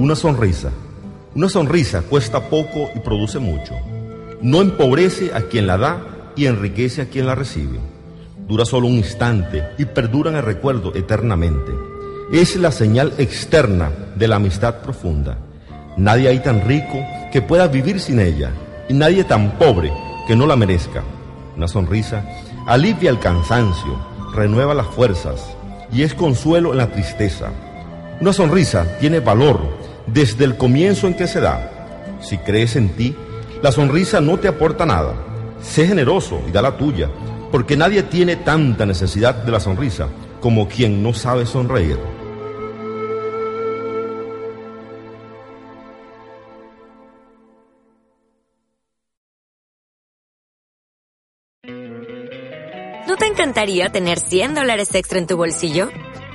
Una sonrisa. Una sonrisa cuesta poco y produce mucho. No empobrece a quien la da y enriquece a quien la recibe. Dura solo un instante y perdura en el recuerdo eternamente. Es la señal externa de la amistad profunda. Nadie hay tan rico que pueda vivir sin ella y nadie tan pobre que no la merezca. Una sonrisa alivia el cansancio, renueva las fuerzas y es consuelo en la tristeza. Una sonrisa tiene valor desde el comienzo en que se da. Si crees en ti, la sonrisa no te aporta nada. Sé generoso y da la tuya, porque nadie tiene tanta necesidad de la sonrisa como quien no sabe sonreír. ¿No te encantaría tener 100 dólares extra en tu bolsillo?